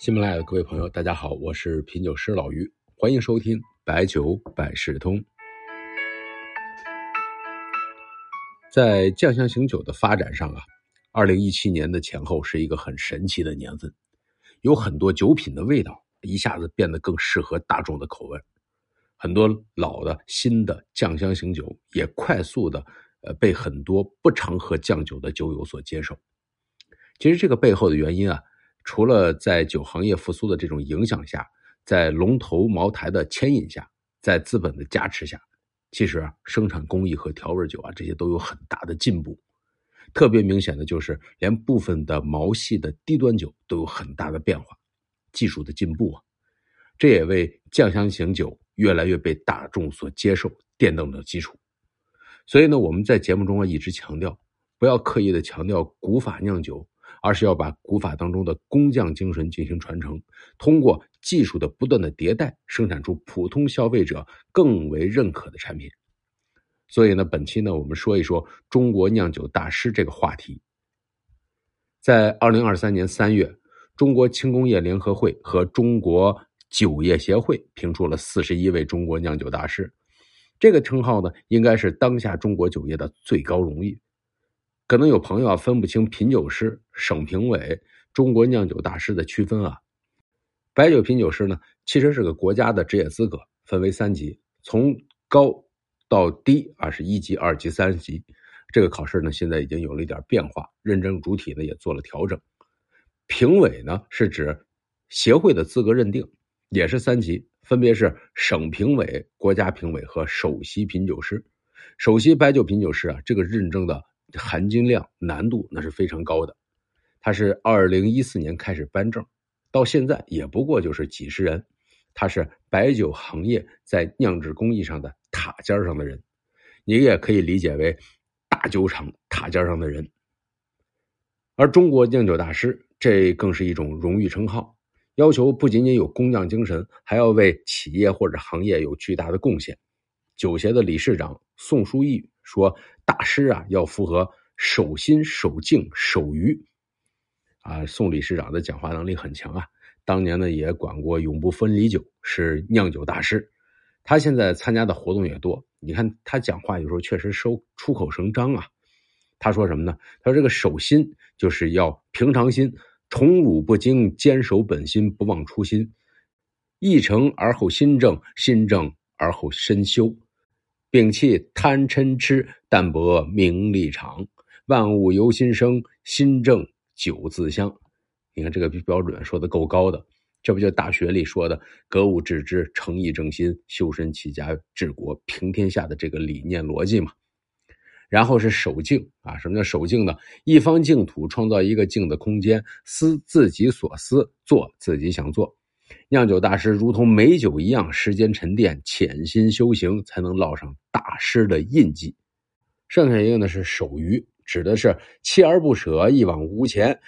喜马拉雅的各位朋友，大家好，我是品酒师老于，欢迎收听白酒百事通。在酱香型酒的发展上啊，二零一七年的前后是一个很神奇的年份，有很多酒品的味道一下子变得更适合大众的口味，很多老的、新的酱香型酒也快速的呃被很多不常喝酱酒的酒友所接受。其实这个背后的原因啊。除了在酒行业复苏的这种影响下，在龙头茅台的牵引下，在资本的加持下，其实啊，生产工艺和调味酒啊这些都有很大的进步。特别明显的就是，连部分的毛细的低端酒都有很大的变化，技术的进步啊，这也为酱香型酒越来越被大众所接受奠定了基础。所以呢，我们在节目中啊一直强调，不要刻意的强调古法酿酒。而是要把古法当中的工匠精神进行传承，通过技术的不断的迭代，生产出普通消费者更为认可的产品。所以呢，本期呢，我们说一说中国酿酒大师这个话题。在二零二三年三月，中国轻工业联合会和中国酒业协会评出了四十一位中国酿酒大师，这个称号呢，应该是当下中国酒业的最高荣誉。可能有朋友啊分不清品酒师、省评委、中国酿酒大师的区分啊。白酒品酒师呢，其实是个国家的职业资格，分为三级，从高到低啊是一级、二级、三级。这个考试呢，现在已经有了一点变化，认证主体呢也做了调整。评委呢是指协会的资格认定，也是三级，分别是省评委、国家评委和首席品酒师。首席白酒品酒师啊，这个认证的。含金量、难度那是非常高的。他是二零一四年开始颁证，到现在也不过就是几十人。他是白酒行业在酿制工艺上的塔尖上的人，你也可以理解为大酒厂塔尖上的人。而中国酿酒大师，这更是一种荣誉称号，要求不仅仅有工匠精神，还要为企业或者行业有巨大的贡献。酒协的理事长宋书义说：“大师啊，要符合守心、守静、守愚。”啊，宋理事长的讲话能力很强啊。当年呢，也管过永不分离酒，是酿酒大师。他现在参加的活动也多。你看他讲话有时候确实收出口成章啊。他说什么呢？他说：“这个守心就是要平常心，宠辱不惊，坚守本心，不忘初心。意诚而后心正，心正而后身修。”摒弃贪嗔痴，淡泊名利场。万物由心生，心正酒自香。你看这个标准说的够高的，这不就大学里说的“格物致知，诚意正心，修身齐家治国平天下”的这个理念逻辑吗？然后是守静啊，什么叫守静呢？一方净土，创造一个静的空间，思自己所思，做自己想做。酿酒大师如同美酒一样，时间沉淀，潜心修行，才能烙上大师的印记。剩下一个呢是守余，指的是锲而不舍，一往无前，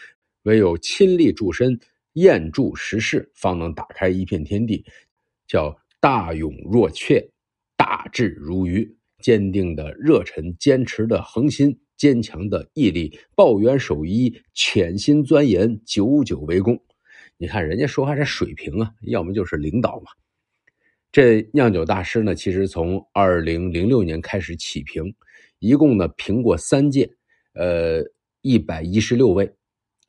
唯有亲力助身，验助实事，方能打开一片天地。叫大勇若怯，大智如愚。坚定的热忱，坚持的恒心，坚强的毅力，抱元守一，潜心钻研，久久为功。你看人家说话这水平啊，要么就是领导嘛。这酿酒大师呢，其实从二零零六年开始起评，一共呢评过三届，呃，一百一十六位，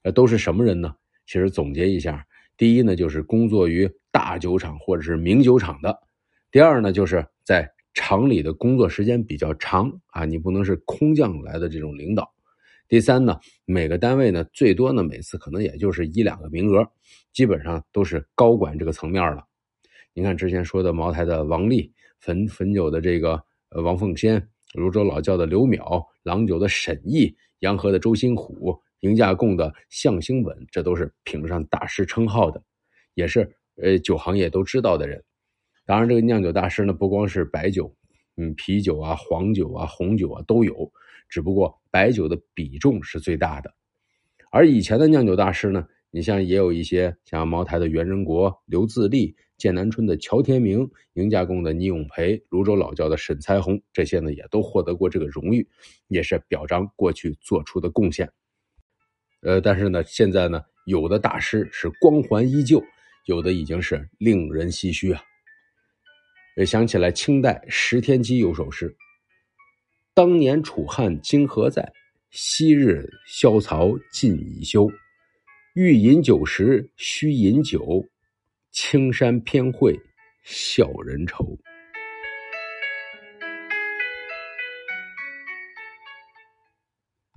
呃，都是什么人呢？其实总结一下，第一呢就是工作于大酒厂或者是名酒厂的；第二呢就是在厂里的工作时间比较长啊，你不能是空降来的这种领导。第三呢，每个单位呢，最多呢，每次可能也就是一两个名额，基本上都是高管这个层面了。你看之前说的茅台的王力，汾汾酒的这个呃王凤仙，泸州老窖的刘淼，郎酒的沈毅，洋河的周新虎，迎驾贡的向兴稳，这都是评上大师称号的，也是呃酒行业都知道的人。当然，这个酿酒大师呢，不光是白酒，嗯，啤酒啊、黄酒啊、红酒啊都有。只不过白酒的比重是最大的，而以前的酿酒大师呢，你像也有一些像茅台的袁仁国、刘自立、剑南春的乔天明、迎家贡的倪永培、泸州老窖的沈才红，这些呢也都获得过这个荣誉，也是表彰过去做出的贡献。呃，但是呢，现在呢有的大师是光环依旧，有的已经是令人唏嘘啊。也想起来清代石天基有首诗：“当年楚汉今何在？昔日萧曹尽已休。欲饮酒时须饮酒，青山偏会笑人愁。”